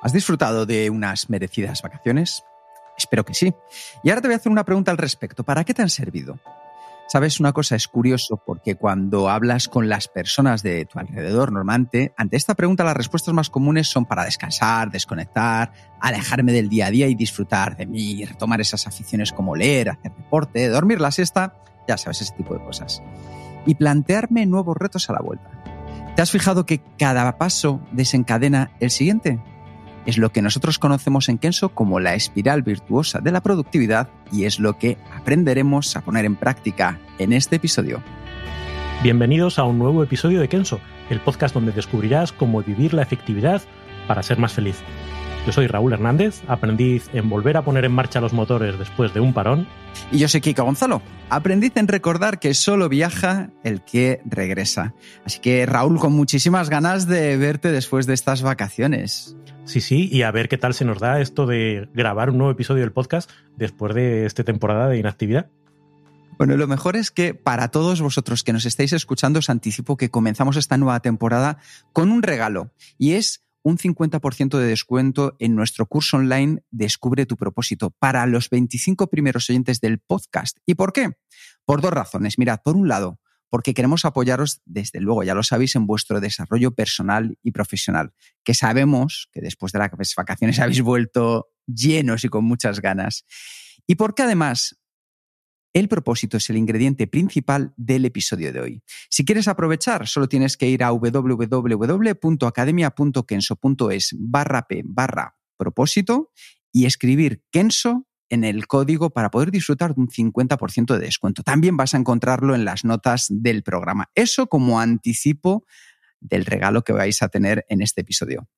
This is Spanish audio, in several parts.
¿Has disfrutado de unas merecidas vacaciones? Espero que sí. Y ahora te voy a hacer una pregunta al respecto. ¿Para qué te han servido? Sabes, una cosa es curioso porque cuando hablas con las personas de tu alrededor, normalmente, ante esta pregunta las respuestas más comunes son para descansar, desconectar, alejarme del día a día y disfrutar de mí, retomar esas aficiones como leer, hacer deporte, dormir la siesta, ya sabes, ese tipo de cosas. Y plantearme nuevos retos a la vuelta. ¿Te has fijado que cada paso desencadena el siguiente? Es lo que nosotros conocemos en Kenso como la espiral virtuosa de la productividad y es lo que aprenderemos a poner en práctica en este episodio. Bienvenidos a un nuevo episodio de Kenso, el podcast donde descubrirás cómo vivir la efectividad para ser más feliz. Yo soy Raúl Hernández, aprendiz en volver a poner en marcha los motores después de un parón. Y yo soy Kika Gonzalo, aprendiz en recordar que solo viaja el que regresa. Así que Raúl, con muchísimas ganas de verte después de estas vacaciones. Sí, sí, y a ver qué tal se nos da esto de grabar un nuevo episodio del podcast después de esta temporada de inactividad. Bueno, lo mejor es que para todos vosotros que nos estáis escuchando os anticipo que comenzamos esta nueva temporada con un regalo y es un 50% de descuento en nuestro curso online Descubre tu propósito para los 25 primeros oyentes del podcast. ¿Y por qué? Por dos razones. Mirad, por un lado, porque queremos apoyaros, desde luego, ya lo sabéis, en vuestro desarrollo personal y profesional, que sabemos que después de las vacaciones habéis vuelto llenos y con muchas ganas. Y porque además el propósito es el ingrediente principal del episodio de hoy. Si quieres aprovechar, solo tienes que ir a www.academia.kenso.es barra p barra propósito y escribir Kenso en el código para poder disfrutar de un 50% de descuento. También vas a encontrarlo en las notas del programa. Eso como anticipo del regalo que vais a tener en este episodio.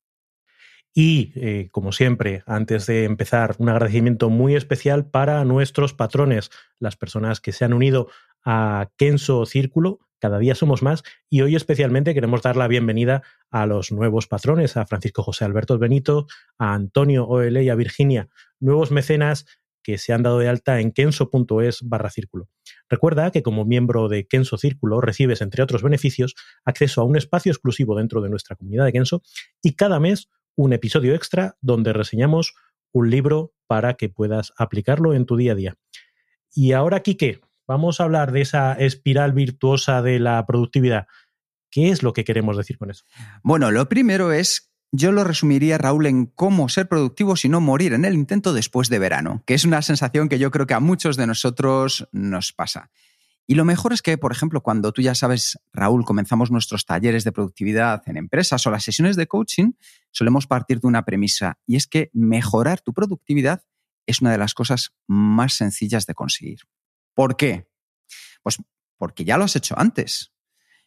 Y, eh, como siempre, antes de empezar, un agradecimiento muy especial para nuestros patrones, las personas que se han unido a Kenso Círculo. Cada día somos más y hoy especialmente queremos dar la bienvenida a los nuevos patrones, a Francisco José Alberto Benito, a Antonio OL y a Virginia, nuevos mecenas que se han dado de alta en kenso.es barra círculo. Recuerda que como miembro de Kenso Círculo recibes, entre otros beneficios, acceso a un espacio exclusivo dentro de nuestra comunidad de Kenso y cada mes un episodio extra donde reseñamos un libro para que puedas aplicarlo en tu día a día. Y ahora, Quique, vamos a hablar de esa espiral virtuosa de la productividad. ¿Qué es lo que queremos decir con eso? Bueno, lo primero es yo lo resumiría, Raúl, en cómo ser productivo y no morir en el intento después de verano, que es una sensación que yo creo que a muchos de nosotros nos pasa. Y lo mejor es que, por ejemplo, cuando tú ya sabes, Raúl, comenzamos nuestros talleres de productividad en empresas o las sesiones de coaching, solemos partir de una premisa, y es que mejorar tu productividad es una de las cosas más sencillas de conseguir. ¿Por qué? Pues porque ya lo has hecho antes.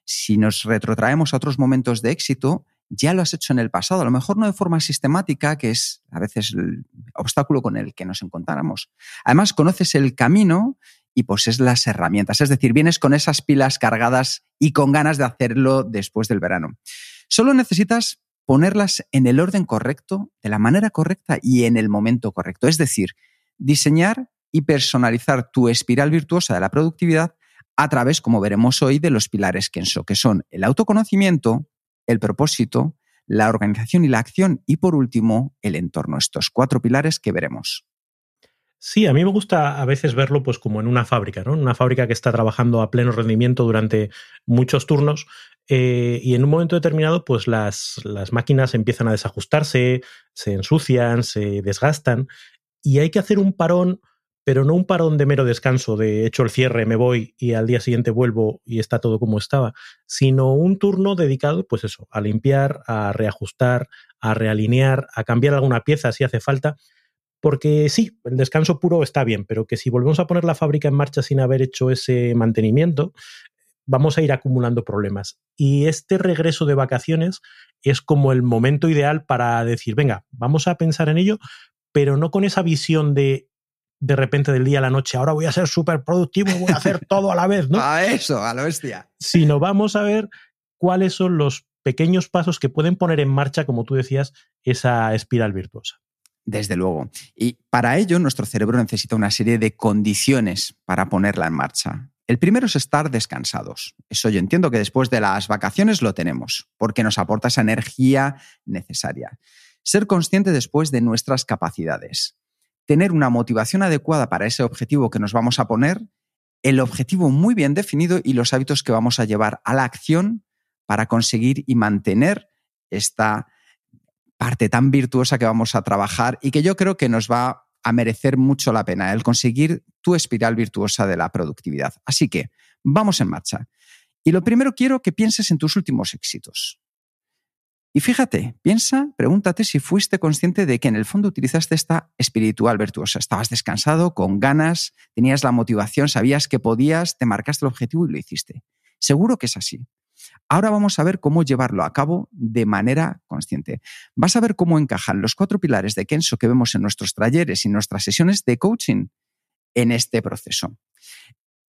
Si nos retrotraemos a otros momentos de éxito, ya lo has hecho en el pasado, a lo mejor no de forma sistemática, que es a veces el obstáculo con el que nos encontráramos. Además, conoces el camino y posees las herramientas, es decir, vienes con esas pilas cargadas y con ganas de hacerlo después del verano. Solo necesitas ponerlas en el orden correcto, de la manera correcta y en el momento correcto. Es decir, diseñar y personalizar tu espiral virtuosa de la productividad a través, como veremos hoy, de los pilares Kenso, que son el autoconocimiento, el propósito, la organización y la acción y por último el entorno, estos cuatro pilares que veremos. Sí, a mí me gusta a veces verlo pues como en una fábrica, ¿no? Una fábrica que está trabajando a pleno rendimiento durante muchos turnos eh, y en un momento determinado pues las, las máquinas empiezan a desajustarse, se ensucian, se desgastan y hay que hacer un parón pero no un parón de mero descanso, de hecho el cierre, me voy y al día siguiente vuelvo y está todo como estaba, sino un turno dedicado, pues eso, a limpiar, a reajustar, a realinear, a cambiar alguna pieza si hace falta, Porque sí, el descanso puro está bien, pero que si volvemos a poner la fábrica en marcha sin haber hecho ese mantenimiento, vamos a ir acumulando problemas. Y este regreso de vacaciones es como el momento ideal para decir, venga, vamos a pensar en ello, pero no con esa visión de de repente del día a la noche, ahora voy a ser súper productivo, voy a hacer todo a la vez, ¿no? A eso, a la bestia. Sino vamos a ver cuáles son los pequeños pasos que pueden poner en marcha, como tú decías, esa espiral virtuosa. Desde luego. Y para ello nuestro cerebro necesita una serie de condiciones para ponerla en marcha. El primero es estar descansados. Eso yo entiendo que después de las vacaciones lo tenemos, porque nos aporta esa energía necesaria. Ser consciente después de nuestras capacidades. Tener una motivación adecuada para ese objetivo que nos vamos a poner, el objetivo muy bien definido y los hábitos que vamos a llevar a la acción para conseguir y mantener esta parte tan virtuosa que vamos a trabajar y que yo creo que nos va a merecer mucho la pena el conseguir tu espiral virtuosa de la productividad. Así que vamos en marcha. Y lo primero quiero que pienses en tus últimos éxitos. Y fíjate, piensa, pregúntate si fuiste consciente de que en el fondo utilizaste esta espiritual virtuosa. Estabas descansado, con ganas, tenías la motivación, sabías que podías, te marcaste el objetivo y lo hiciste. Seguro que es así. Ahora vamos a ver cómo llevarlo a cabo de manera consciente. Vas a ver cómo encajan los cuatro pilares de Kenso que vemos en nuestros talleres y nuestras sesiones de coaching en este proceso.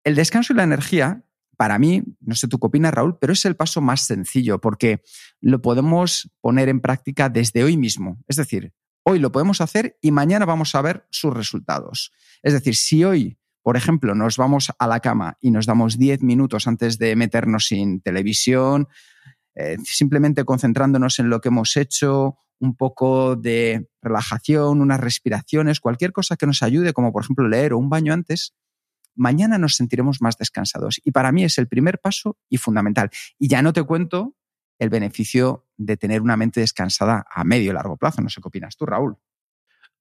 El descanso y la energía, para mí, no sé tú qué opinas, Raúl, pero es el paso más sencillo porque lo podemos poner en práctica desde hoy mismo. Es decir, hoy lo podemos hacer y mañana vamos a ver sus resultados. Es decir, si hoy por ejemplo, nos vamos a la cama y nos damos 10 minutos antes de meternos sin televisión, eh, simplemente concentrándonos en lo que hemos hecho, un poco de relajación, unas respiraciones, cualquier cosa que nos ayude, como por ejemplo leer o un baño antes, mañana nos sentiremos más descansados. Y para mí es el primer paso y fundamental. Y ya no te cuento el beneficio de tener una mente descansada a medio y largo plazo. No sé qué opinas tú, Raúl.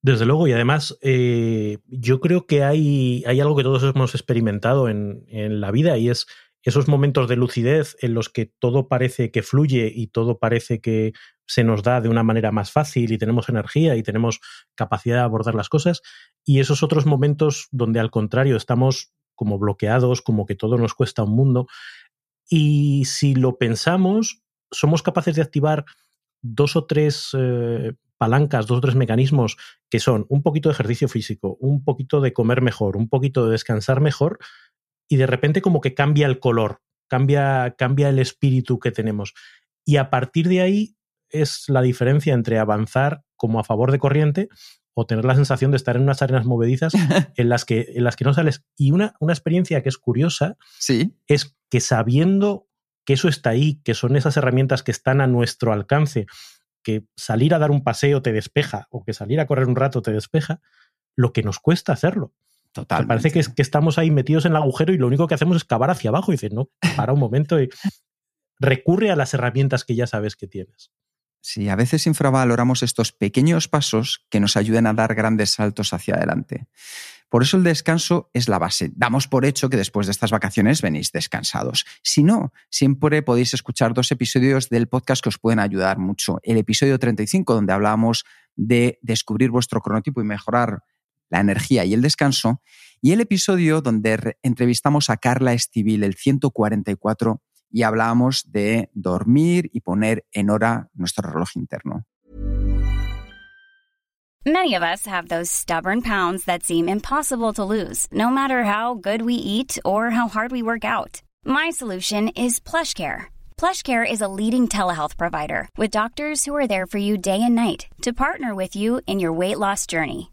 Desde luego, y además eh, yo creo que hay, hay, algo que todos hemos experimentado en, en, la vida y es esos momentos de lucidez en los que todo parece que fluye y todo parece que se nos da de una manera más fácil y tenemos energía y tenemos capacidad de abordar las cosas. Y esos otros momentos donde al contrario estamos como bloqueados, como que todo nos cuesta un mundo. Y si lo pensamos, somos capaces de activar dos o tres eh, palancas, dos o tres mecanismos que son un poquito de ejercicio físico, un poquito de comer mejor, un poquito de descansar mejor, y de repente como que cambia el color, cambia, cambia el espíritu que tenemos. Y a partir de ahí es la diferencia entre avanzar como a favor de corriente o tener la sensación de estar en unas arenas movedizas en las que, en las que no sales. Y una, una experiencia que es curiosa ¿Sí? es que sabiendo que eso está ahí, que son esas herramientas que están a nuestro alcance que salir a dar un paseo te despeja o que salir a correr un rato te despeja, lo que nos cuesta hacerlo. Total. Parece que, que, estamos ahí metidos en el agujero y lo único que hacemos es cavar hacia abajo y dices, no, para un momento y recurre a las herramientas que ya sabes que tienes. Sí, a veces infravaloramos estos pequeños pasos que nos ayuden a dar grandes saltos hacia adelante. Por eso el descanso es la base. Damos por hecho que después de estas vacaciones venís descansados. Si no, siempre podéis escuchar dos episodios del podcast que os pueden ayudar mucho. El episodio 35, donde hablamos de descubrir vuestro cronotipo y mejorar la energía y el descanso. Y el episodio donde entrevistamos a Carla Estivil, el 144 y hablábamos de dormir y poner en hora nuestro reloj interno. Many of us have those stubborn pounds that seem impossible to lose, no matter how good we eat or how hard we work out. My solution is PlushCare. PlushCare is a leading telehealth provider with doctors who are there for you day and night to partner with you in your weight loss journey.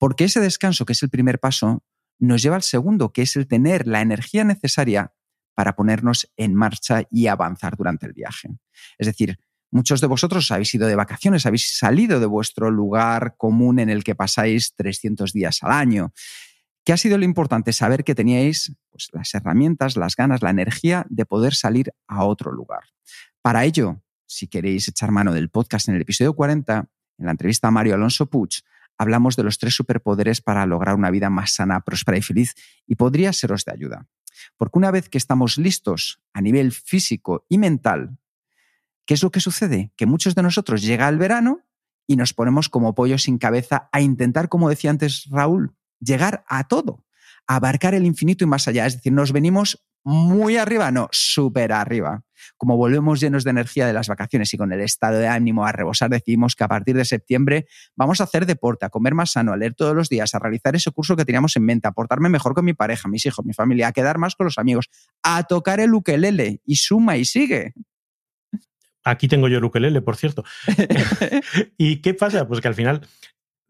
Porque ese descanso, que es el primer paso, nos lleva al segundo, que es el tener la energía necesaria para ponernos en marcha y avanzar durante el viaje. Es decir, muchos de vosotros habéis ido de vacaciones, habéis salido de vuestro lugar común en el que pasáis 300 días al año. ¿Qué ha sido lo importante? Saber que teníais pues, las herramientas, las ganas, la energía de poder salir a otro lugar. Para ello, si queréis echar mano del podcast en el episodio 40, en la entrevista a Mario Alonso Puig, hablamos de los tres superpoderes para lograr una vida más sana, próspera y feliz y podría seros de ayuda. Porque una vez que estamos listos a nivel físico y mental, ¿qué es lo que sucede? Que muchos de nosotros llega el verano y nos ponemos como pollo sin cabeza a intentar, como decía antes Raúl, llegar a todo, abarcar el infinito y más allá. Es decir, nos venimos muy arriba, no, súper arriba. Como volvemos llenos de energía de las vacaciones y con el estado de ánimo a rebosar, decidimos que a partir de septiembre vamos a hacer deporte, a comer más sano, a leer todos los días, a realizar ese curso que teníamos en mente, a portarme mejor con mi pareja, mis hijos, mi familia, a quedar más con los amigos, a tocar el ukelele y suma y sigue. Aquí tengo yo el ukelele, por cierto. ¿Y qué pasa? Pues que al final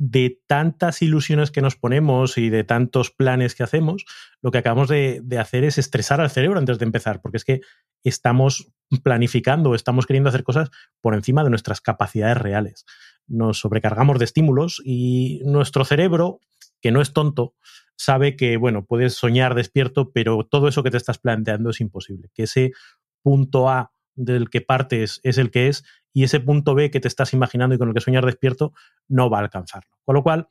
de tantas ilusiones que nos ponemos y de tantos planes que hacemos, lo que acabamos de, hacer es estresar al cerebro antes de empezar, porque es que estamos planificando, estamos queriendo hacer cosas por encima de nuestras capacidades reales. Nos sobrecargamos de estímulos y nuestro cerebro, que no es tonto, sabe que, bueno, puedes soñar despierto, pero todo eso que te estás planteando es imposible. Que ese punto A del que partes es el que es y ese punto B que te estás imaginando y con el que sueñas despierto no va a alcanzarlo. Con lo cual,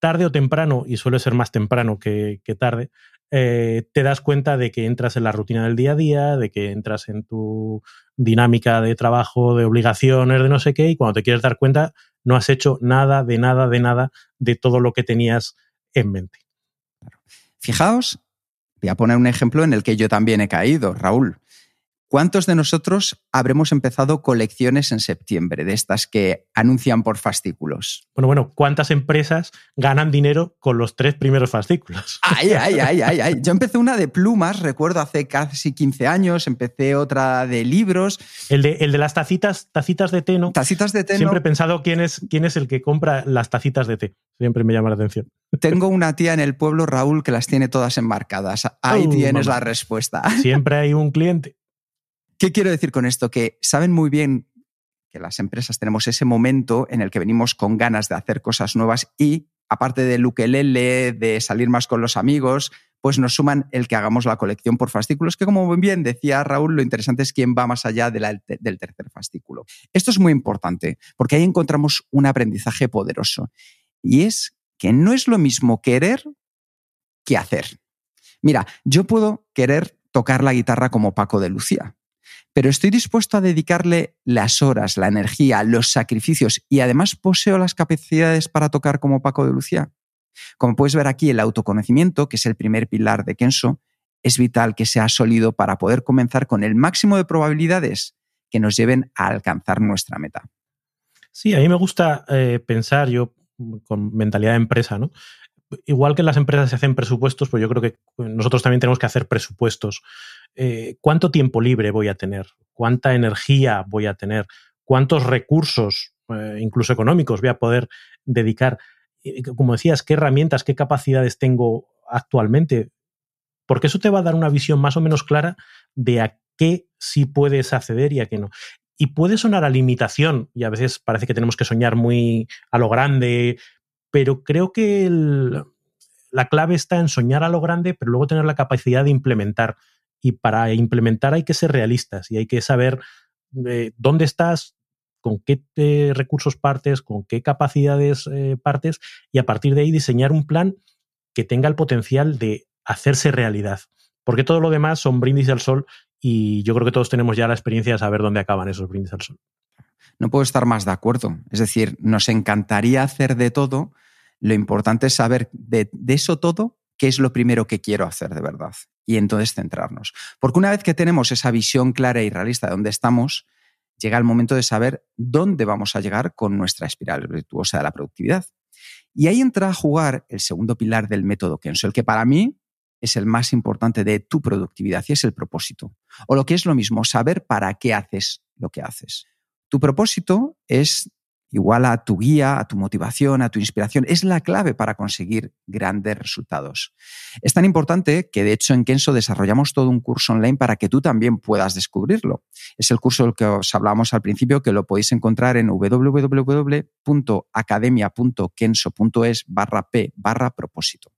tarde o temprano, y suele ser más temprano que, tarde, eh, te das cuenta de que entras en la rutina del día a día, de que entras en tu dinámica de trabajo, de obligaciones, de no sé qué, y cuando te quieres dar cuenta, no has hecho nada, de nada, de nada, de todo lo que tenías en mente. Fijaos, voy a poner un ejemplo en el que yo también he caído, Raúl. ¿Cuántos de nosotros habremos empezado colecciones en septiembre, de estas que anuncian por fascículos? Bueno, bueno, ¿cuántas empresas ganan dinero con los tres primeros fascículos? Ay, ay, ay, ay, ay. Yo empecé una de plumas, recuerdo hace casi 15 años, empecé otra de libros. El de, el de las tacitas, tacitas de té, ¿no? Tacitas de té. Siempre he pensado quién es, quién es el que compra las tacitas de té. Siempre me llama la atención. Tengo una tía en el pueblo, Raúl, que las tiene todas enmarcadas. Ahí uh, tienes la respuesta. Siempre hay un cliente. ¿Qué quiero decir con esto? Que saben muy bien que las empresas tenemos ese momento en el que venimos con ganas de hacer cosas nuevas y, aparte del ukelele, de salir más con los amigos, pues nos suman el que hagamos la colección por fascículos, que como bien decía Raúl, lo interesante es quién va más allá del tercer fascículo. Esto es muy importante porque ahí encontramos un aprendizaje poderoso y es que no es lo mismo querer que hacer. Mira, yo puedo querer tocar la guitarra como Paco de Lucía, pero estoy dispuesto a dedicarle las horas, la energía, los sacrificios y además poseo las capacidades para tocar como Paco de Lucía. Como puedes ver aquí, el autoconocimiento, que es el primer pilar de Kenso, es vital que sea sólido para poder comenzar con el máximo de probabilidades que nos lleven a alcanzar nuestra meta. Sí, a mí me gusta eh, pensar yo con mentalidad de empresa, ¿no? Igual que las empresas se hacen presupuestos, pues yo creo que nosotros también tenemos que hacer presupuestos eh, cuánto tiempo libre voy a tener, cuánta energía voy a tener, cuántos recursos, eh, incluso económicos, voy a poder dedicar. como decías, qué herramientas, qué capacidades tengo actualmente, porque eso te va a dar una visión más o menos clara de a qué sí puedes acceder y a qué no. Y puede sonar a limitación, y a veces parece que tenemos que soñar muy a lo grande, pero creo que la clave está en soñar a lo grande, pero luego tener la capacidad de implementar y para implementar hay que ser realistas y hay que saber dónde estás, con qué eh, recursos partes, con qué capacidades eh, partes y a partir de ahí diseñar un plan que tenga el potencial de hacerse realidad. Porque todo lo demás son brindis al sol y yo creo que todos tenemos ya la experiencia de saber dónde acaban esos brindis al sol. No puedo estar más de acuerdo. Es decir, nos encantaría hacer de todo. Lo importante es saber de, eso todo qué es lo primero que quiero hacer de verdad y entonces centrarnos. Porque una vez que tenemos esa visión clara y realista de dónde estamos, llega el momento de saber dónde vamos a llegar con nuestra espiral virtuosa de la productividad. Y ahí entra a jugar el segundo pilar del método el que para mí es el más importante de tu productividad y es el propósito. O lo que es lo mismo, saber para qué haces lo que haces. Tu propósito es igual a tu guía, a tu motivación, a tu inspiración, es la clave para conseguir grandes resultados. Es tan importante que de hecho en Kenso desarrollamos todo un curso online para que tú también puedas descubrirlo. Es el curso del que os hablábamos al principio que lo podéis encontrar en www.academia.kenso.es barra p barra propósito.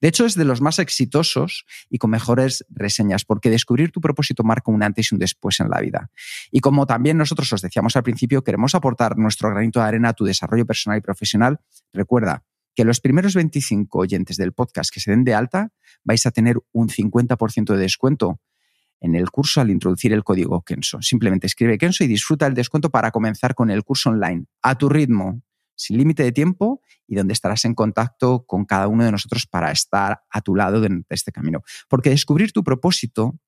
De hecho, es de los más exitosos y con mejores reseñas, porque descubrir tu propósito marca un antes y un después en la vida. Y como también nosotros os decíamos al principio, queremos aportar nuestro granito de arena a tu desarrollo personal y profesional, recuerda que los primeros 25 oyentes del podcast que se den de alta vais a tener un 50% de descuento en el curso al introducir el código Kenso. Simplemente escribe Kenso y disfruta el descuento para comenzar con el curso online a tu ritmo sin límite de tiempo y donde estarás en contacto con cada uno de nosotros para estar a tu lado de este camino. Porque descubrir tu propósito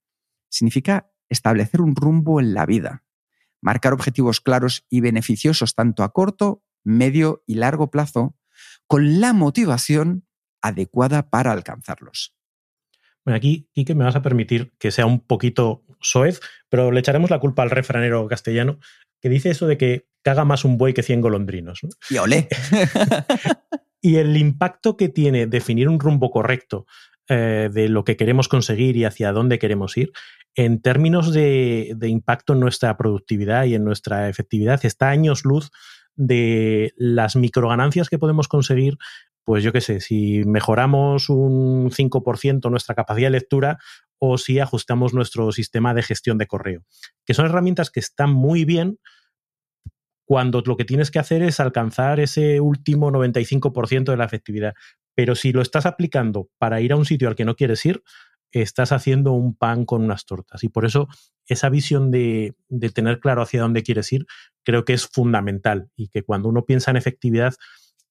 significa establecer un rumbo en la vida, marcar objetivos claros y beneficiosos tanto a corto, medio y largo plazo, con la motivación adecuada para alcanzarlos. Bueno, aquí, que me vas a permitir que sea un poquito soez, pero le echaremos la culpa al refranero castellano que dice eso de que caga más un buey que 100 golondrinos. Y olé. y el impacto que tiene definir un rumbo correcto eh, de lo que queremos conseguir y hacia dónde queremos ir, en términos de, de, impacto en nuestra productividad y en nuestra efectividad, está años luz de las microganancias que podemos conseguir. Pues yo qué sé, si mejoramos un 5% nuestra capacidad de lectura o si ajustamos nuestro sistema de gestión de correo, que son herramientas que están muy bien, cuando lo que tienes que hacer es alcanzar ese último 95% de la efectividad. Pero si lo estás aplicando para ir a un sitio al que no quieres ir, estás haciendo un pan con unas tortas. Y por eso esa visión de, de tener claro hacia dónde quieres ir creo que es fundamental y que cuando uno piensa en efectividad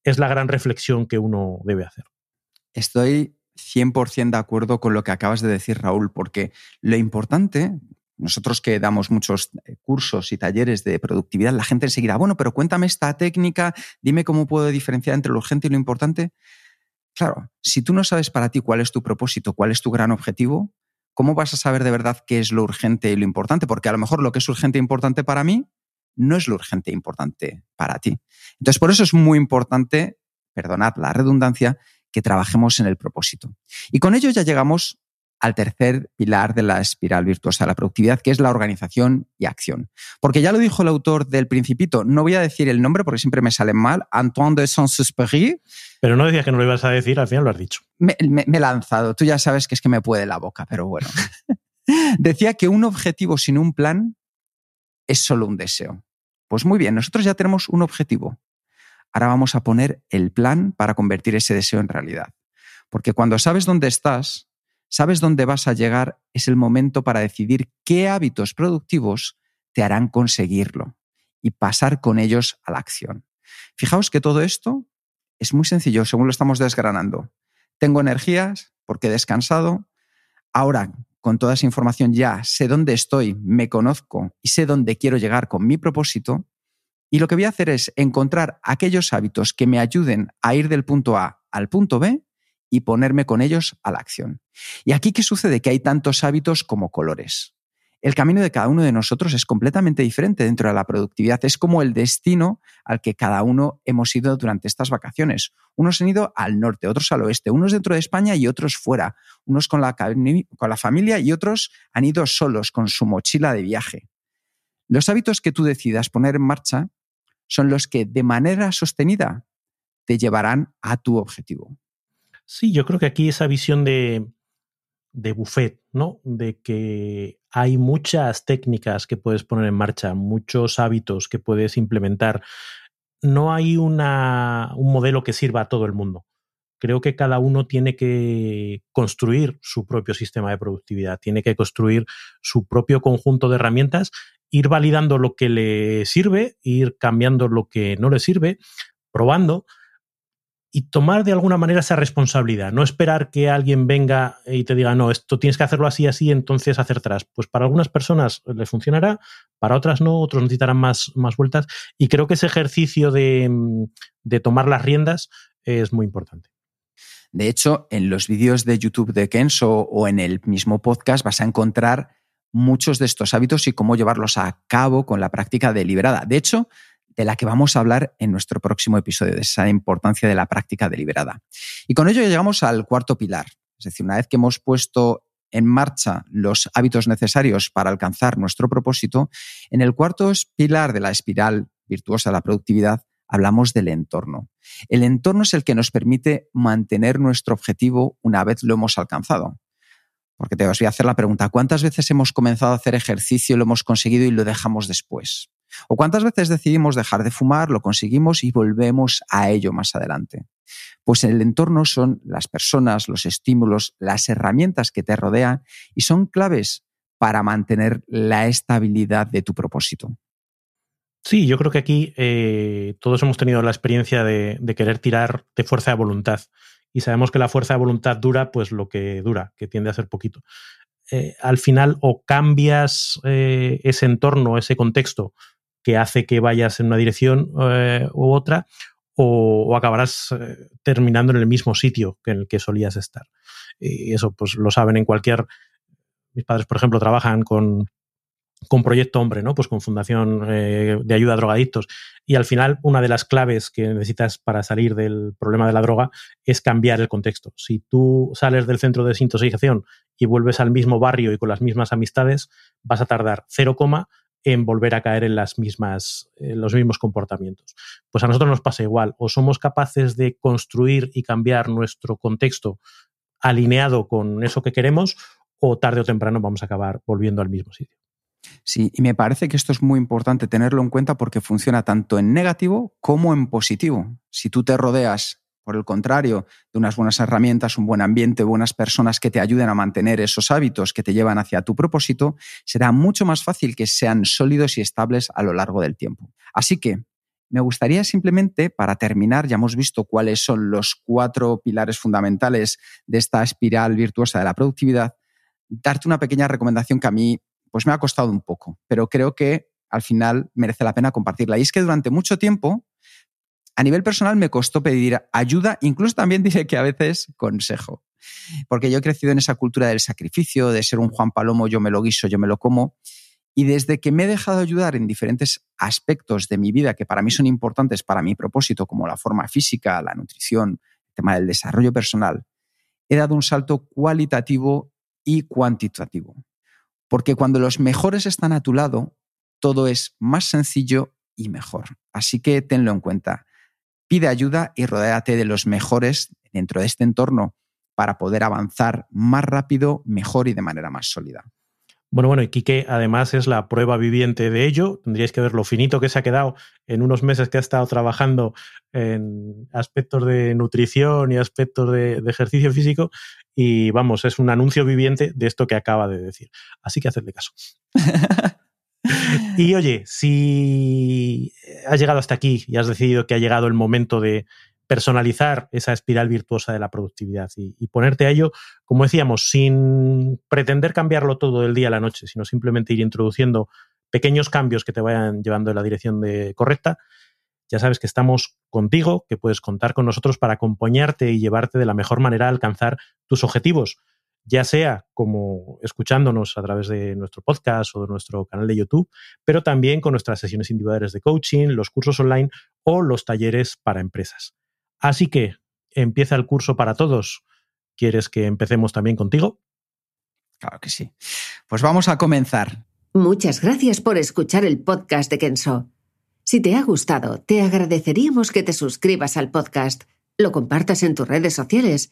es la gran reflexión que uno debe hacer. Estoy 100% de acuerdo con lo que acabas de decir, Raúl, porque lo importante, nosotros que damos muchos eh, cursos y talleres de productividad, la gente enseguida, bueno, pero cuéntame esta técnica, dime cómo puedo diferenciar entre lo urgente y lo importante. Claro, si tú no sabes para ti cuál es tu propósito, cuál es tu gran objetivo, ¿cómo vas a saber de verdad qué es lo urgente y lo importante? Porque a lo mejor lo que es urgente e importante para mí no es lo urgente e importante para ti. Entonces, por eso es muy importante, perdonad la redundancia, que trabajemos en el propósito. Y con ello ya llegamos al tercer pilar de la espiral virtuosa de la productividad, que es la organización y acción. Porque ya lo dijo el autor del Principito, no voy a decir el nombre porque siempre me sale mal, Antoine de Saint-Exupéry. Pero no decías que no lo ibas a decir, al final lo has dicho. Me, me he lanzado, tú ya sabes que es que me puede la boca, pero bueno. Decía que un objetivo sin un plan es solo un deseo. Pues muy bien, nosotros ya tenemos un objetivo. Ahora vamos a poner el plan para convertir ese deseo en realidad. Porque cuando sabes dónde estás, sabes dónde vas a llegar, es el momento para decidir qué hábitos productivos te harán conseguirlo y pasar con ellos a la acción. Fijaos que todo esto es muy sencillo según lo estamos desgranando. Tengo energías porque he descansado. Ahora, con toda esa información ya sé dónde estoy, me conozco y sé dónde quiero llegar con mi propósito. Y lo que voy a hacer es encontrar aquellos hábitos que me ayuden a ir del punto A al punto B y ponerme con ellos a la acción. Y aquí, ¿qué sucede? Que hay tantos hábitos como colores. El camino de cada uno de nosotros es completamente diferente dentro de la productividad. Es como el destino al que cada uno hemos ido durante estas vacaciones. Unos han ido al norte, otros al oeste, unos dentro de España y otros fuera, unos con la, con la familia y otros han ido solos con su mochila de viaje. Los hábitos que tú decidas poner en marcha son los que de manera sostenida te llevarán a tu objetivo. Sí, yo creo que aquí esa visión de, de buffet, ¿no? De que hay muchas técnicas que puedes poner en marcha, muchos hábitos que puedes implementar. No hay una, un modelo que sirva a todo el mundo. Creo que cada uno tiene que construir su propio sistema de productividad, tiene que construir su propio conjunto de herramientas, ir validando lo que le sirve, ir cambiando lo que no le sirve, probando y tomar de alguna manera esa responsabilidad, no esperar que alguien venga y te diga, no, esto tienes que hacerlo así, así, entonces hacer atrás. Pues para algunas personas les funcionará, para otras no, otros necesitarán más, más vueltas y creo que ese ejercicio de, de tomar las riendas es muy importante. De hecho, en los vídeos de YouTube de Kenso o en el mismo podcast vas a encontrar muchos de estos hábitos y cómo llevarlos a cabo con la práctica deliberada. De hecho, de la que vamos a hablar en nuestro próximo episodio, de esa importancia de la práctica deliberada. Y con ello llegamos al cuarto pilar, es decir, una vez que hemos puesto en marcha los hábitos necesarios para alcanzar nuestro propósito, en el cuarto pilar de la espiral virtuosa de la productividad hablamos del entorno. El entorno es el que nos permite mantener nuestro objetivo una vez lo hemos alcanzado. Porque te voy a hacer la pregunta, ¿cuántas veces hemos comenzado a hacer ejercicio, lo hemos conseguido y lo dejamos después? ¿O cuántas veces decidimos dejar de fumar, lo conseguimos y volvemos a ello más adelante? Pues el entorno son las personas, los estímulos, las herramientas que te rodean y son claves para mantener la estabilidad de tu propósito. Sí, yo creo que aquí eh, todos hemos tenido la experiencia de, querer tirar de fuerza de voluntad y sabemos que la fuerza de voluntad dura pues lo que dura, que tiende a ser poquito. Eh, al final o cambias eh, ese entorno, ese contexto que hace que vayas en una dirección u otra, o, acabarás terminando en el mismo sitio que en el que solías estar. Y eso pues lo saben en cualquier... Mis padres, por ejemplo, trabajan con, con Proyecto Hombre, ¿no? Pues con Fundación eh, de Ayuda a Drogadictos. Y al final, una de las claves que necesitas para salir del problema de la droga es cambiar el contexto. Si tú sales del centro de desintoxicación y vuelves al mismo barrio y con las mismas amistades, vas a tardar cero coma en volver a caer en las mismas, en los mismos comportamientos. Pues a nosotros nos pasa igual. O somos capaces de construir y cambiar nuestro contexto alineado con eso que queremos, o tarde o temprano vamos a acabar volviendo al mismo sitio. Sí, y me parece que esto es muy importante tenerlo en cuenta porque funciona tanto en negativo como en positivo. Si tú te rodeas, por el contrario, de unas buenas herramientas, un buen ambiente, buenas personas que te ayuden a mantener esos hábitos que te llevan hacia tu propósito, será mucho más fácil que sean sólidos y estables a lo largo del tiempo. Así que me gustaría simplemente, para terminar, ya hemos visto cuáles son los cuatro pilares fundamentales de esta espiral virtuosa de la productividad, darte una pequeña recomendación que a mí pues me ha costado un poco, pero creo que al final merece la pena compartirla. Y es que durante mucho tiempo, a nivel personal, me costó pedir ayuda, incluso también diré que a veces consejo. Porque yo he crecido en esa cultura del sacrificio, de ser un Juan Palomo, yo me lo guiso, yo me lo como. Y desde que me he dejado ayudar en diferentes aspectos de mi vida que para mí son importantes para mi propósito, como la forma física, la nutrición, el tema del desarrollo personal, he dado un salto cualitativo y cuantitativo. Porque cuando los mejores están a tu lado, todo es más sencillo y mejor. Así que tenlo en cuenta. Pide ayuda y rodéate de los mejores dentro de este entorno para poder avanzar más rápido, mejor y de manera más sólida. Bueno, bueno, y Quique además es la prueba viviente de ello. Tendríais que ver lo finito que se ha quedado en unos meses que ha estado trabajando en aspectos de nutrición y aspectos de, ejercicio físico. Y vamos, es un anuncio viviente de esto que acaba de decir. Así que hacedle caso. y oye, si has llegado hasta aquí y has decidido que ha llegado el momento de personalizar esa espiral virtuosa de la productividad y, ponerte a ello, como decíamos, sin pretender cambiarlo todo del día a la noche, sino simplemente ir introduciendo pequeños cambios que te vayan llevando en la dirección correcta. Ya sabes que estamos contigo, que puedes contar con nosotros para acompañarte y llevarte de la mejor manera a alcanzar tus objetivos, ya sea como escuchándonos a través de nuestro podcast o de nuestro canal de YouTube, pero también con nuestras sesiones individuales de coaching, los cursos online o los talleres para empresas. Así que empieza el curso para todos. ¿Quieres que empecemos también contigo? Claro que sí. Pues vamos a comenzar. Muchas gracias por escuchar el podcast de Kenso. Si te ha gustado, te agradeceríamos que te suscribas al podcast, lo compartas en tus redes sociales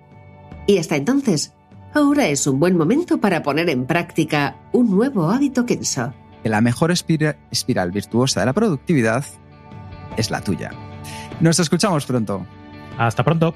Y hasta entonces, ahora es un buen momento para poner en práctica un nuevo hábito Kenso. La mejor espiral virtuosa de la productividad es la tuya. Nos escuchamos pronto. Hasta pronto.